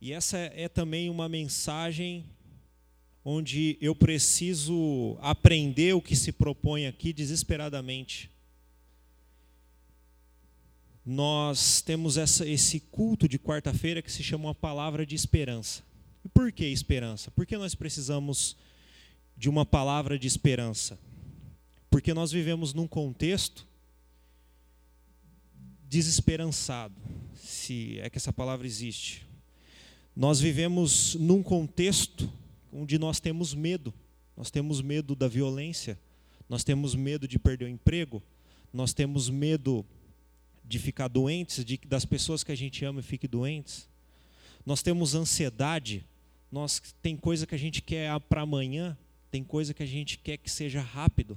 E essa é também uma mensagem onde eu preciso aprender o que se propõe aqui desesperadamente. Nós temos essa, esse culto de quarta-feira que se chama uma palavra de esperança. E por que esperança? Porque nós precisamos de uma palavra de esperança. Porque nós vivemos num contexto desesperançado, se é que essa palavra existe. Nós vivemos num contexto onde nós temos medo. Nós temos medo da violência, nós temos medo de perder o emprego, nós temos medo de ficar doentes, de das pessoas que a gente ama fiquem doentes. Nós temos ansiedade, nós tem coisa que a gente quer para amanhã, tem coisa que a gente quer que seja rápido.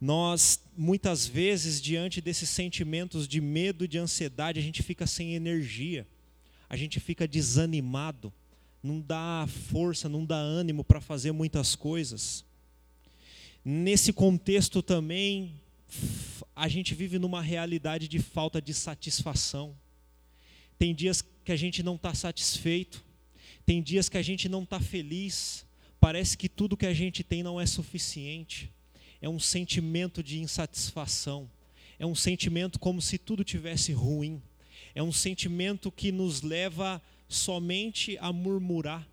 Nós muitas vezes diante desses sentimentos de medo de ansiedade, a gente fica sem energia. A gente fica desanimado, não dá força, não dá ânimo para fazer muitas coisas. Nesse contexto também, a gente vive numa realidade de falta de satisfação. Tem dias que a gente não está satisfeito, tem dias que a gente não está feliz, parece que tudo que a gente tem não é suficiente. É um sentimento de insatisfação, é um sentimento como se tudo tivesse ruim, é um sentimento que nos leva somente a murmurar,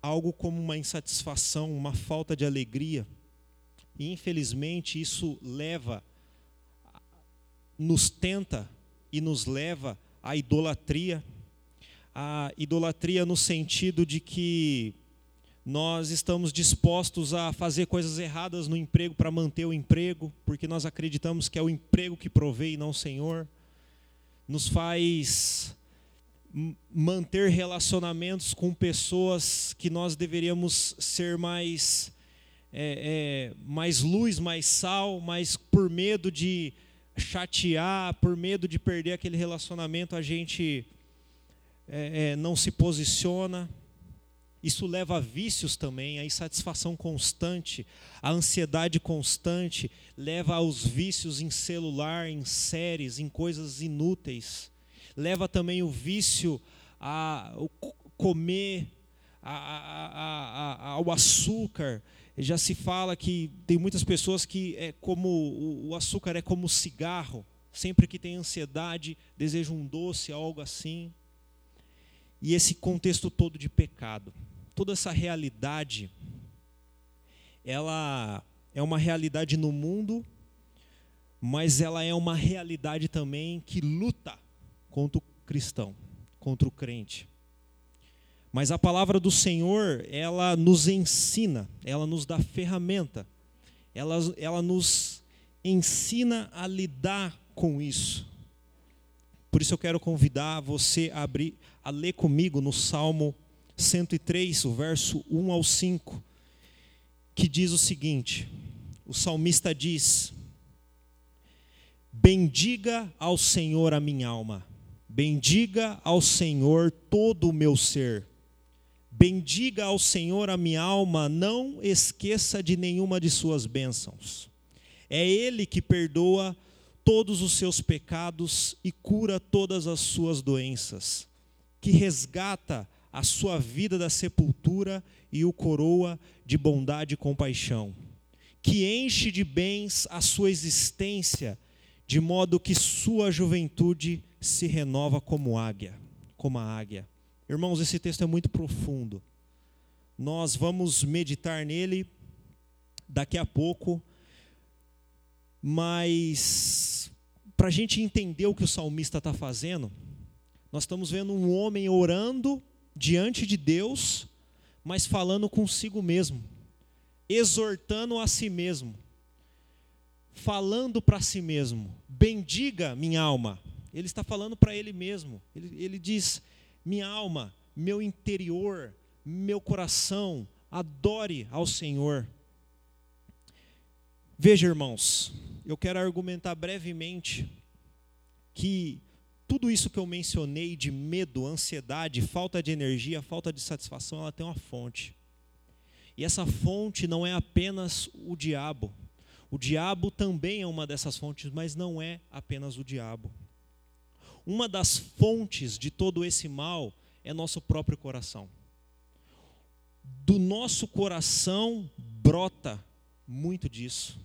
algo como uma insatisfação, uma falta de alegria. E infelizmente isso leva, nos tenta e nos leva à idolatria. A idolatria no sentido de que nós estamos dispostos a fazer coisas erradas no emprego para manter o emprego, porque nós acreditamos que é o emprego que provei e não o Senhor. Nos faz manter relacionamentos com pessoas que nós deveríamos ser mais é, é, mais luz, mais sal, mas por medo de chatear, por medo de perder aquele relacionamento, a gente é, é não se posiciona. Isso leva a vícios também, a insatisfação constante, a ansiedade constante, leva aos vícios em celular, em séries, em coisas inúteis leva também o vício a comer a, a, a, ao açúcar. Já se fala que tem muitas pessoas que é como o açúcar é como cigarro. Sempre que tem ansiedade, deseja um doce, algo assim. E esse contexto todo de pecado, toda essa realidade, ela é uma realidade no mundo, mas ela é uma realidade também que luta contra o cristão, contra o crente. Mas a palavra do Senhor, ela nos ensina, ela nos dá ferramenta, ela, ela nos ensina a lidar com isso. Por isso eu quero convidar você a abrir, a ler comigo no Salmo 103, o verso 1 ao 5, que diz o seguinte: o salmista diz: Bendiga ao Senhor a minha alma Bendiga ao Senhor todo o meu ser. Bendiga ao Senhor a minha alma, não esqueça de nenhuma de suas bênçãos. É Ele que perdoa todos os seus pecados e cura todas as suas doenças, que resgata a sua vida da sepultura e o coroa de bondade e compaixão, que enche de bens a sua existência, de modo que sua juventude se renova como águia, como a águia. Irmãos, esse texto é muito profundo. Nós vamos meditar nele daqui a pouco, mas para a gente entender o que o salmista está fazendo, nós estamos vendo um homem orando diante de Deus, mas falando consigo mesmo, exortando a si mesmo, falando para si mesmo: bendiga minha alma, ele está falando para ele mesmo. Ele, ele diz: Minha alma, meu interior, meu coração, adore ao Senhor. Veja, irmãos, eu quero argumentar brevemente que tudo isso que eu mencionei de medo, ansiedade, falta de energia, falta de satisfação, ela tem uma fonte. E essa fonte não é apenas o diabo. O diabo também é uma dessas fontes, mas não é apenas o diabo. uma das fontes de todo esse mal é nosso próprio coração. Do nosso coração brota muito disso.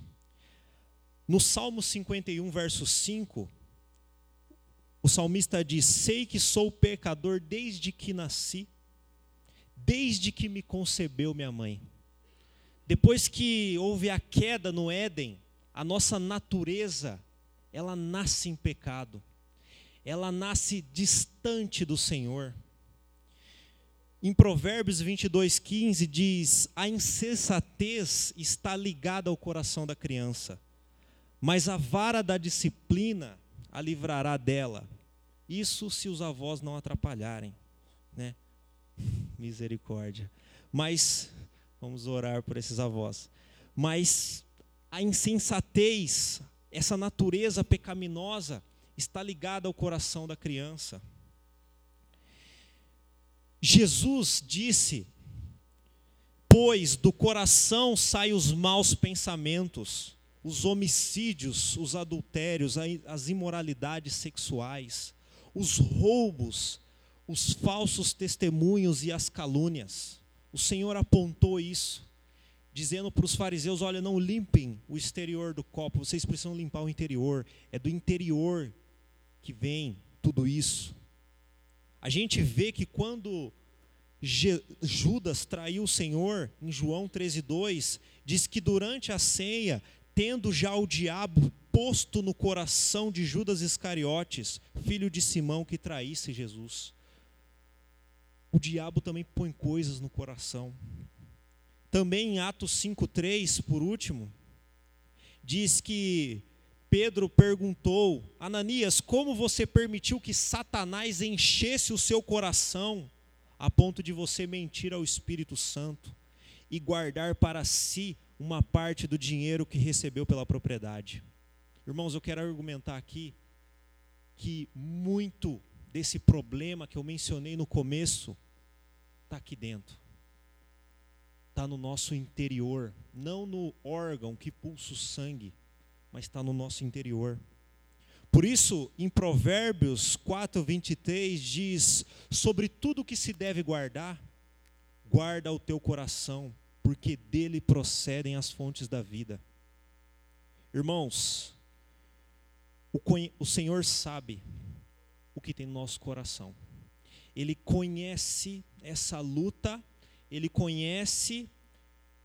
No Salmo 51, verso 5, o salmista diz: Sei que sou pecador desde que nasci, desde que me concebeu minha mãe. Depois que houve a queda no Éden, a nossa natureza, ela nasce em pecado. Ela nasce distante do Senhor. Em Provérbios 22:15 diz: "A insensatez está ligada ao coração da criança, mas a vara da disciplina a livrará dela. Isso se os avós não atrapalharem, né? Misericórdia. Mas vamos orar por esses avós. Mas a insensatez, essa natureza pecaminosa está ligada ao coração da criança. Jesus disse: Pois do coração saem os maus pensamentos, os homicídios, os adultérios, as imoralidades sexuais, os roubos, os falsos testemunhos e as calúnias. O Senhor apontou isso, dizendo para os fariseus: olha, não limpem o exterior do copo, vocês precisam limpar o interior. É do interior que vem tudo isso. A gente vê que quando Judas traiu o Senhor, em João 13,2, diz que durante a ceia tendo já o diabo posto no coração de Judas Iscariotes, filho de Simão, que traísse Jesus. O diabo também põe coisas no coração. Também em Atos 5,3, por último, diz que Pedro perguntou: Ananias, como você permitiu que Satanás enchesse o seu coração a ponto de você mentir ao Espírito Santo e guardar para si uma parte do dinheiro que recebeu pela propriedade. Irmãos, eu quero argumentar aqui que muito desse problema que eu mencionei no começo está aqui dentro. Está no nosso interior, não no órgão que pulsa o sangue, mas está no nosso interior. Por isso, em Provérbios 4, 23, diz: Sobre tudo que se deve guardar, guarda o teu coração, porque dele procedem as fontes da vida. Irmãos, o, o Senhor sabe o que tem no nosso coração. Ele conhece essa luta, ele conhece,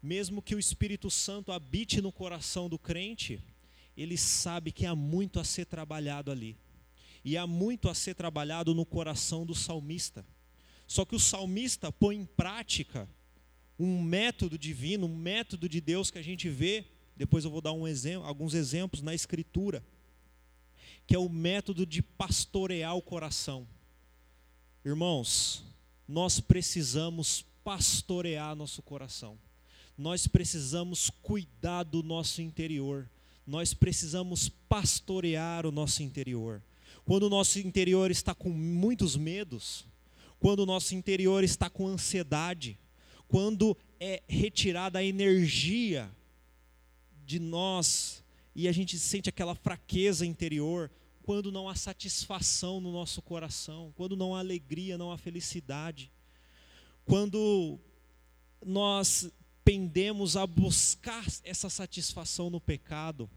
mesmo que o Espírito Santo habite no coração do crente, ele sabe que há muito a ser trabalhado ali. E há muito a ser trabalhado no coração do salmista. Só que o salmista põe em prática um método divino, um método de Deus que a gente vê, depois eu vou dar um exemplo, alguns exemplos na Escritura, que é o método de pastorear o coração. Irmãos, nós precisamos pastorear nosso coração, nós precisamos cuidar do nosso interior, nós precisamos pastorear o nosso interior. Quando o nosso interior está com muitos medos, quando o nosso interior está com ansiedade, quando é retirada a energia de nós e a gente sente aquela fraqueza interior, quando não há satisfação no nosso coração, quando não há alegria, não há felicidade, quando nós pendemos a buscar essa satisfação no pecado,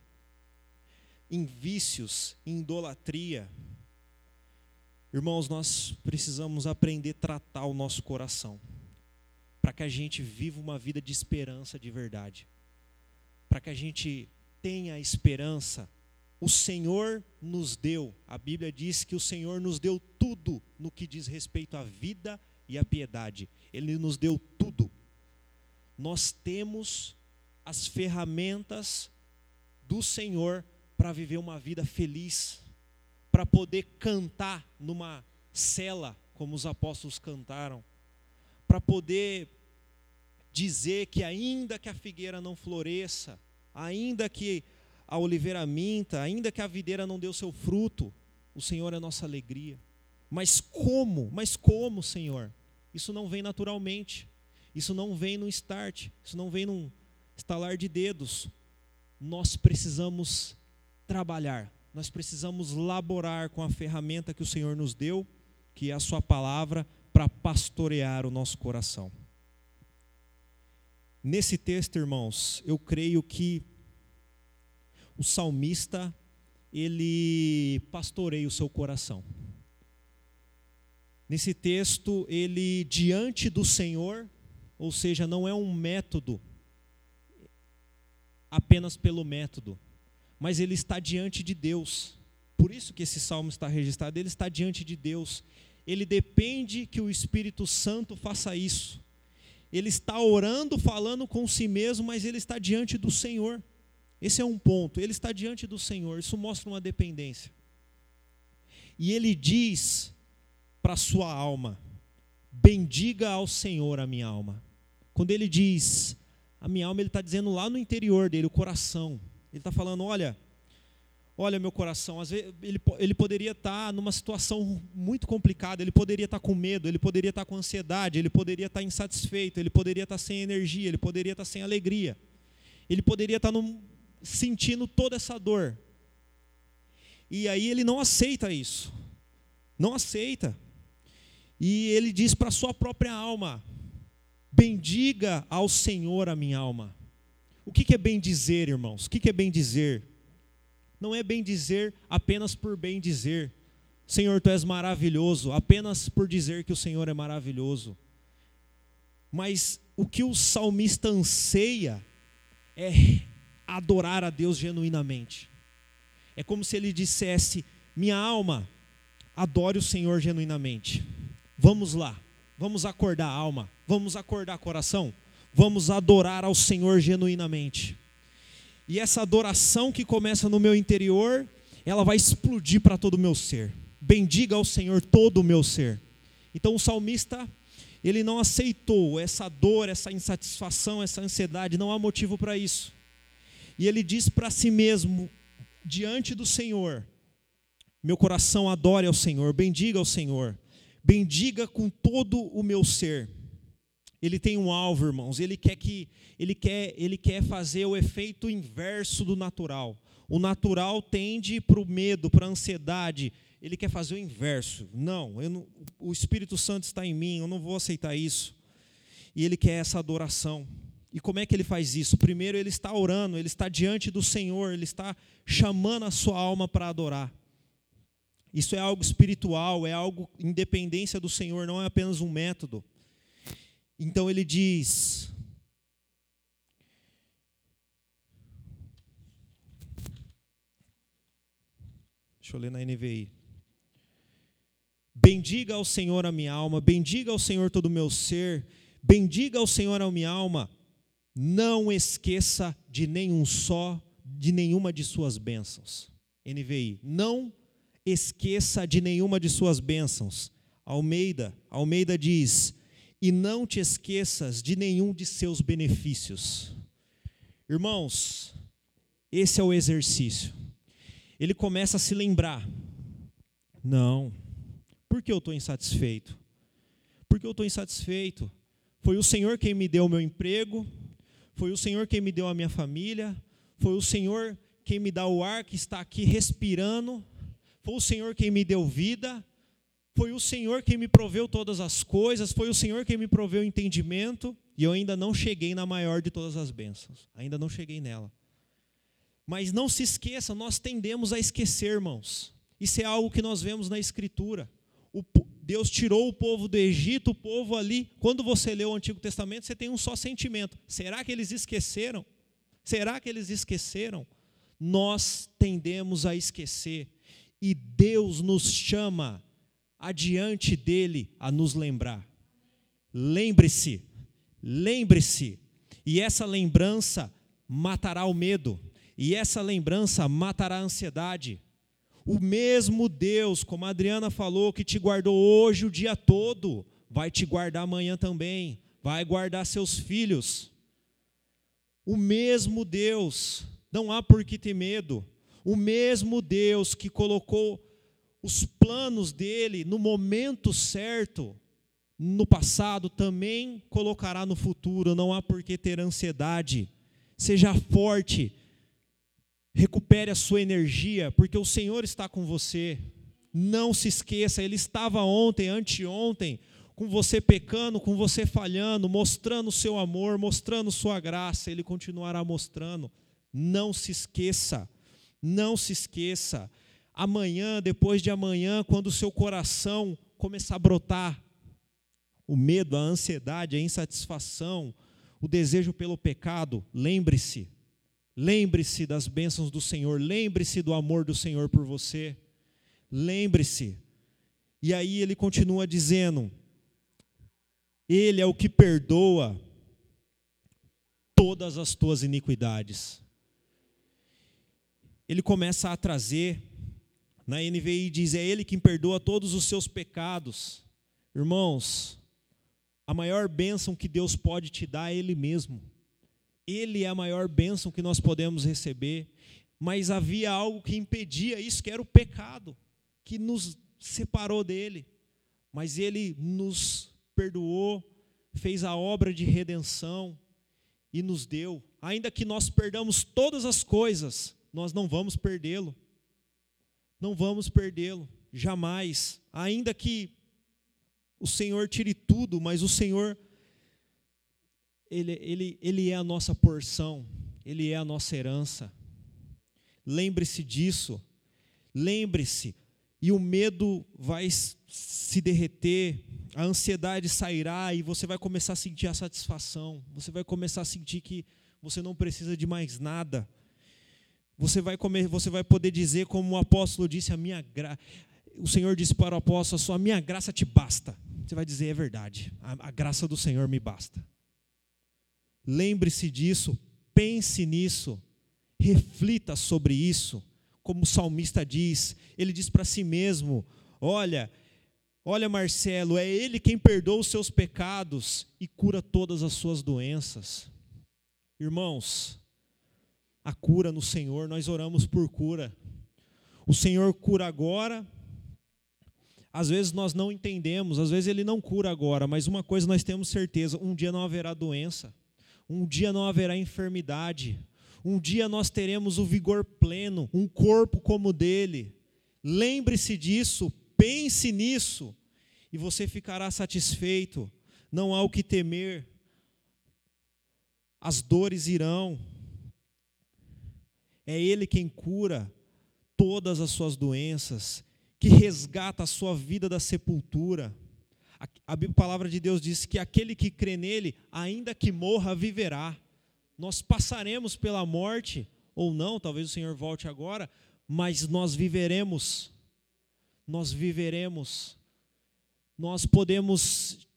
em vícios, em idolatria. Irmãos, nós precisamos aprender a tratar o nosso coração para que a gente viva uma vida de esperança de verdade. Para que a gente tenha esperança. O Senhor nos deu, a Bíblia diz que o Senhor nos deu tudo no que diz respeito à vida e à piedade. Ele nos deu tudo. Nós temos as ferramentas do Senhor para viver uma vida feliz, para poder cantar numa cela, como os apóstolos cantaram, para poder dizer que ainda que a figueira não floresça, ainda que a oliveira minta, ainda que a videira não dê o seu fruto, o Senhor é nossa alegria. Mas como? Mas como, Senhor? Isso não vem naturalmente. Isso não vem no start, isso não vem num estalar de dedos. Nós precisamos trabalhar, nós precisamos laborar com a ferramenta que o Senhor nos deu, que é a Sua palavra, para pastorear o nosso coração. Nesse texto, irmãos, eu creio que o salmista ele pastoreia o seu coração. Nesse texto, ele diante do Senhor, ou seja, não é um método apenas pelo método, mas ele está diante de Deus. Por isso que esse salmo está registrado, ele está diante de Deus. Ele depende que o Espírito Santo faça isso. Ele está orando, falando com si mesmo, mas ele está diante do Senhor. Esse é um ponto. Ele está diante do Senhor. Isso mostra uma dependência. E ele diz para sua alma: Bendiga ao Senhor a minha alma. Quando ele diz a minha alma, ele está dizendo lá no interior dele, o coração. Ele está falando: Olha, olha meu coração. Às vezes ele, ele poderia estar tá numa situação muito complicada, ele poderia estar tá com medo, ele poderia estar tá com ansiedade, ele poderia estar insatisfeito, ele poderia estar sem energia, ele poderia estar sem alegria. Ele poderia estar sentindo toda essa dor. E aí ele não aceita isso. Não aceita. E ele diz para sua própria alma: Bendiga ao Senhor a minha alma. O que é bem dizer, irmãos? O que é bem dizer? Não é bem dizer apenas por bem dizer. Senhor, tu és maravilhoso, apenas por dizer que o Senhor é maravilhoso. Mas o que o salmista anseia é adorar a Deus genuinamente. É como se ele dissesse: Minha alma, adore o Senhor genuinamente. Vamos lá, vamos acordar a alma, vamos acordar coração, vamos adorar ao Senhor genuinamente. E essa adoração que começa no meu interior, ela vai explodir para todo o meu ser. Bendiga ao Senhor todo o meu ser. Então o salmista, ele não aceitou essa dor, essa insatisfação, essa ansiedade, não há motivo para isso. E ele diz para si mesmo, diante do Senhor: Meu coração adore ao Senhor, bendiga ao Senhor bendiga com todo o meu ser. Ele tem um alvo, irmãos. Ele quer que ele quer ele quer fazer o efeito inverso do natural. O natural tende para o medo, para a ansiedade. Ele quer fazer o inverso. Não, não, o Espírito Santo está em mim. Eu não vou aceitar isso. E ele quer essa adoração. E como é que ele faz isso? Primeiro, ele está orando, ele está diante do Senhor, ele está chamando a sua alma para adorar. Isso é algo espiritual, é algo independência do Senhor, não é apenas um método. Então ele diz: Deixa eu ler na NVI. Bendiga ao Senhor a minha alma, bendiga ao Senhor todo o meu ser, bendiga ao Senhor a minha alma, não esqueça de nenhum só, de nenhuma de suas bênçãos. NVI, não esqueça de nenhuma de suas bênçãos. Almeida, Almeida diz: "E não te esqueças de nenhum de seus benefícios". Irmãos, esse é o exercício. Ele começa a se lembrar. Não. Por que eu estou insatisfeito? Porque eu estou insatisfeito. Foi o Senhor quem me deu o meu emprego, foi o Senhor quem me deu a minha família, foi o Senhor quem me dá o ar que está aqui respirando, foi o Senhor quem me deu vida, foi o Senhor quem me proveu todas as coisas, foi o Senhor quem me proveu entendimento, e eu ainda não cheguei na maior de todas as bênçãos, ainda não cheguei nela. Mas não se esqueça, nós tendemos a esquecer, irmãos. Isso é algo que nós vemos na Escritura. O, Deus tirou o povo do Egito, o povo ali. Quando você lê o Antigo Testamento, você tem um só sentimento: será que eles esqueceram? Será que eles esqueceram? Nós tendemos a esquecer e Deus nos chama adiante dele a nos lembrar. Lembre-se, lembre-se, e essa lembrança matará o medo, e essa lembrança matará a ansiedade. O mesmo Deus, como a Adriana falou, que te guardou hoje o dia todo, vai te guardar amanhã também, vai guardar seus filhos. O mesmo Deus, não há por que ter medo, o mesmo Deus que colocou os planos dele no momento certo, no passado, também colocará no futuro. Não há por que ter ansiedade. Seja forte. Recupere a sua energia, porque o Senhor está com você. Não se esqueça, Ele estava ontem, anteontem, com você pecando, com você falhando, mostrando o seu amor, mostrando sua graça, Ele continuará mostrando. Não se esqueça, não se esqueça. Amanhã, depois de amanhã, quando o seu coração começar a brotar, o medo, a ansiedade, a insatisfação, o desejo pelo pecado, lembre-se, lembre-se das bênçãos do Senhor, lembre-se do amor do Senhor por você, lembre-se. E aí ele continua dizendo: Ele é o que perdoa todas as tuas iniquidades. Ele começa a trazer, na NVI diz: É Ele quem perdoa todos os seus pecados. Irmãos, a maior bênção que Deus pode te dar é Ele mesmo. Ele é a maior bênção que nós podemos receber. Mas havia algo que impedia isso, que era o pecado, que nos separou dele. Mas Ele nos perdoou, fez a obra de redenção e nos deu. Ainda que nós perdamos todas as coisas, nós não vamos perdê-lo. Não vamos perdê-lo, jamais. Ainda que o Senhor tire tudo, mas o Senhor, ele, ele, ele é a nossa porção, Ele é a nossa herança. Lembre-se disso, lembre-se, e o medo vai se derreter, a ansiedade sairá e você vai começar a sentir a satisfação, você vai começar a sentir que você não precisa de mais nada. Você vai, comer, você vai poder dizer, como o apóstolo disse, a minha gra... o Senhor disse para o apóstolo: a sua minha graça te basta. Você vai dizer, é verdade, a, a graça do Senhor me basta. Lembre-se disso, pense nisso, reflita sobre isso. Como o salmista diz, ele diz para si mesmo: Olha, olha, Marcelo, é Ele quem perdoa os seus pecados e cura todas as suas doenças. Irmãos, a cura no Senhor, nós oramos por cura. O Senhor cura agora, às vezes nós não entendemos, às vezes ele não cura agora, mas uma coisa nós temos certeza: um dia não haverá doença, um dia não haverá enfermidade, um dia nós teremos o vigor pleno, um corpo como o dele. Lembre-se disso, pense nisso, e você ficará satisfeito. Não há o que temer, as dores irão, é Ele quem cura todas as suas doenças, que resgata a sua vida da sepultura. A, palavra de Deus diz que aquele que crê nele, ainda que morra, viverá. Nós passaremos pela morte, ou não, talvez o Senhor volte agora, mas nós viveremos. Nós viveremos. Nós podemos,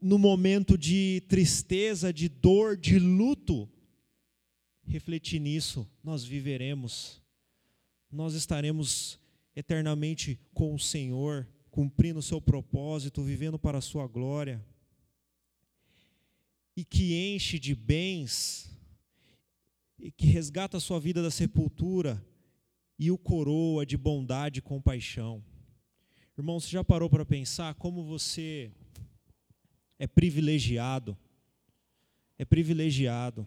no momento de tristeza, de dor, de luto, refletir nisso, nós viveremos. Nós estaremos eternamente com o Senhor, cumprindo o seu propósito, vivendo para a sua glória. E que enche de bens, e que resgata a sua vida da sepultura e o coroa de bondade e compaixão. Irmão, você já parou para pensar como você é privilegiado? É privilegiado.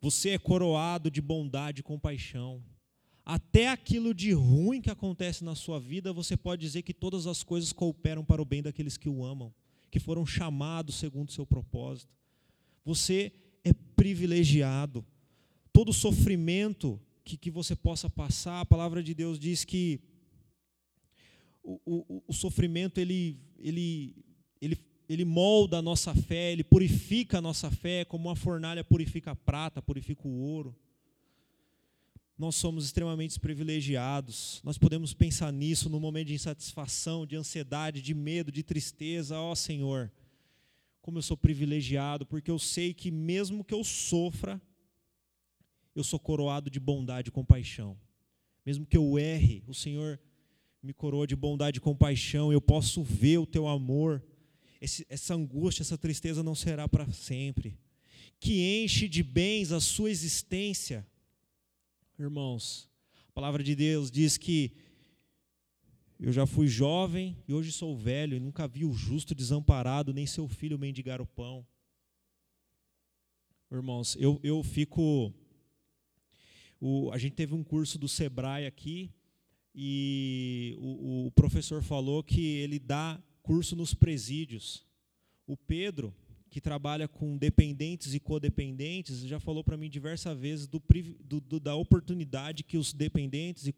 Você é coroado de bondade e compaixão até aquilo de ruim que acontece na sua vida, você pode dizer que todas as coisas cooperam para o bem daqueles que o amam, que foram chamados segundo o seu propósito. Você é privilegiado. Todo sofrimento que, que você possa passar, a palavra de Deus diz que o, o, o sofrimento ele, ele, ele, molda a nossa fé, ele purifica a nossa fé, como uma fornalha purifica a prata, purifica o ouro nós somos extremamente privilegiados. Nós podemos pensar nisso no momento de insatisfação, de ansiedade, de medo, de tristeza. Ó oh, Senhor, como eu sou privilegiado, porque eu sei que mesmo que eu sofra, eu sou coroado de bondade e compaixão. Mesmo que eu erre, o Senhor me coroa de bondade e compaixão. Eu posso ver o teu amor. Esse, essa angústia, essa tristeza não será para sempre. Que enche de bens a sua existência irmãos, a palavra de Deus diz que eu já fui jovem e hoje sou velho e nunca vi o justo desamparado, nem seu filho mendigar o pão. Irmãos, eu, eu fico. O, a gente teve um curso do Sebrae aqui e o, o professor falou que ele dá curso nos presídios. O Pedro, que trabalha com dependentes e codependentes, já falou para mim diversas vezes do, do, da oportunidade que os dependentes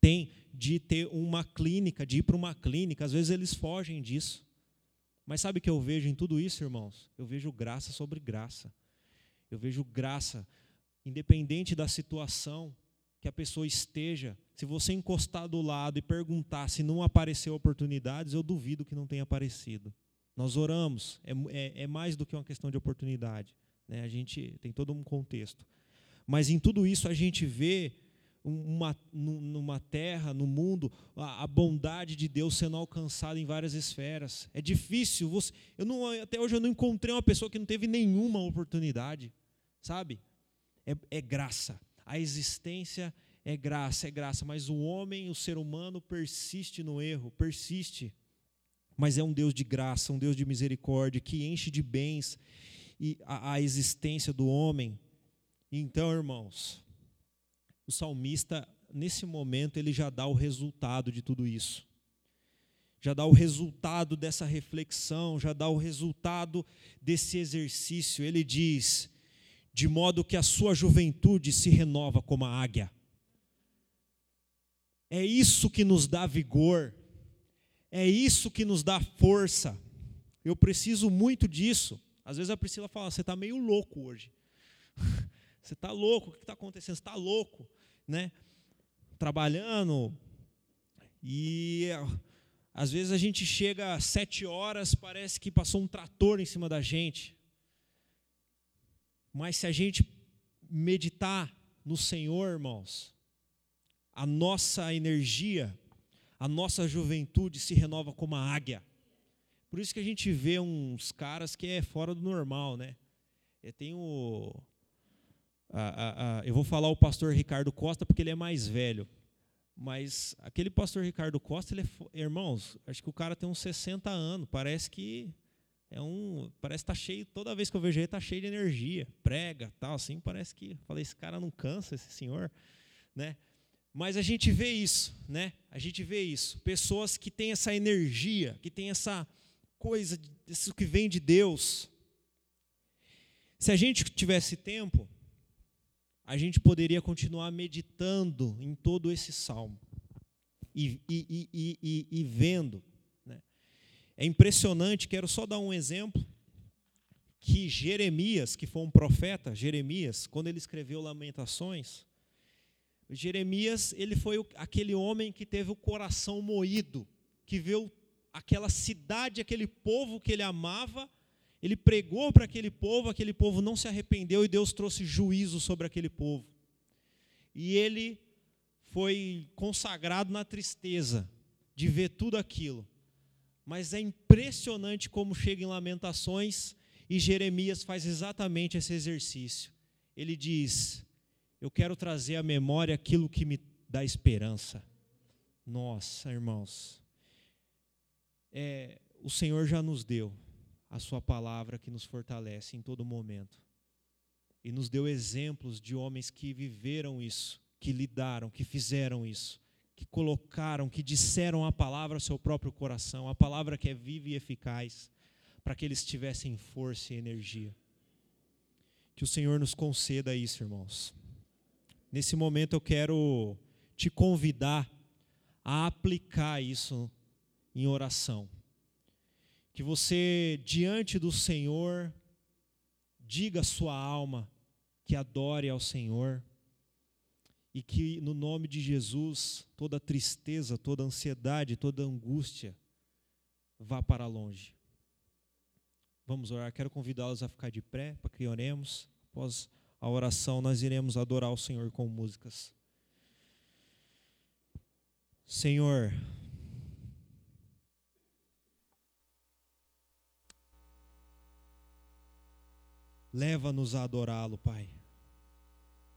têm de ter uma clínica, de ir para uma clínica. Às vezes eles fogem disso. Mas sabe o que eu vejo em tudo isso, irmãos? Eu vejo graça sobre graça. Eu vejo graça, independente da situação que a pessoa esteja. Se você encostar do lado e perguntar se não apareceu oportunidades, eu duvido que não tenha aparecido. Nós oramos, é, é, é mais do que uma questão de oportunidade. Né? A gente tem todo um contexto. Mas em tudo isso a gente vê uma, numa terra, no mundo, a, bondade de Deus sendo alcançada em várias esferas. É difícil. Você, eu não, até hoje eu não encontrei uma pessoa que não teve nenhuma oportunidade. Sabe? É, é graça. A existência é graça, é graça. Mas o homem, o ser humano, persiste no erro, persiste mas é um Deus de graça, um Deus de misericórdia, que enche de bens e a, a existência do homem. Então, irmãos, o salmista, nesse momento, ele já dá o resultado de tudo isso. Já dá o resultado dessa reflexão, já dá o resultado desse exercício. Ele diz: de modo que a sua juventude se renova como a águia. É isso que nos dá vigor, é isso que nos dá força. Eu preciso muito disso. Às vezes a Priscila fala: você está meio louco hoje. Você está louco? O que está acontecendo? Você está louco, né? Trabalhando e às vezes a gente chega às sete horas, parece que passou um trator em cima da gente. Mas se a gente meditar no Senhor, irmãos, a nossa energia a nossa juventude se renova como a águia. Por isso que a gente vê uns caras que é fora do normal, né? Eu tenho. A, a, a, eu vou falar o pastor Ricardo Costa porque ele é mais velho. Mas aquele pastor Ricardo Costa, ele é, irmãos, acho que o cara tem uns 60 anos. Parece que é um. Parece que tá cheio. Toda vez que eu vejo ele, está cheio de energia. Prega, tal, assim. Parece que. Falei, esse cara não cansa, esse senhor. Né? Mas a gente vê isso, né? A gente vê isso. Pessoas que têm essa energia, que têm essa coisa, isso que vem de Deus. Se a gente tivesse tempo, a gente poderia continuar meditando em todo esse salmo e, e, e, e vendo. Né? É impressionante, quero só dar um exemplo, que Jeremias, que foi um profeta, Jeremias, quando ele escreveu Lamentações, Jeremias, ele foi aquele homem que teve o coração moído, que viu aquela cidade, aquele povo que ele amava, ele pregou para aquele povo, aquele povo não se arrependeu e Deus trouxe juízo sobre aquele povo. E ele foi consagrado na tristeza de ver tudo aquilo. Mas é impressionante como chega em Lamentações e Jeremias faz exatamente esse exercício. Ele diz: eu quero trazer à memória aquilo que me dá esperança. Nossa, irmãos, é, o Senhor já nos deu a Sua palavra que nos fortalece em todo momento. E nos deu exemplos de homens que viveram isso, que lidaram, que fizeram isso, que colocaram, que disseram a palavra ao seu próprio coração, a palavra que é viva e eficaz, para que eles tivessem força e energia. Que o Senhor nos conceda isso, irmãos. Nesse momento eu quero te convidar a aplicar isso em oração. Que você, diante do Senhor, diga a sua alma que adore ao Senhor e que, no nome de Jesus, toda tristeza, toda ansiedade, toda angústia vá para longe. Vamos orar. Quero convidá-los a ficar de pé para que oremos. Após a oração, nós iremos adorar o Senhor com músicas. Senhor, leva-nos a adorá-lo, Pai.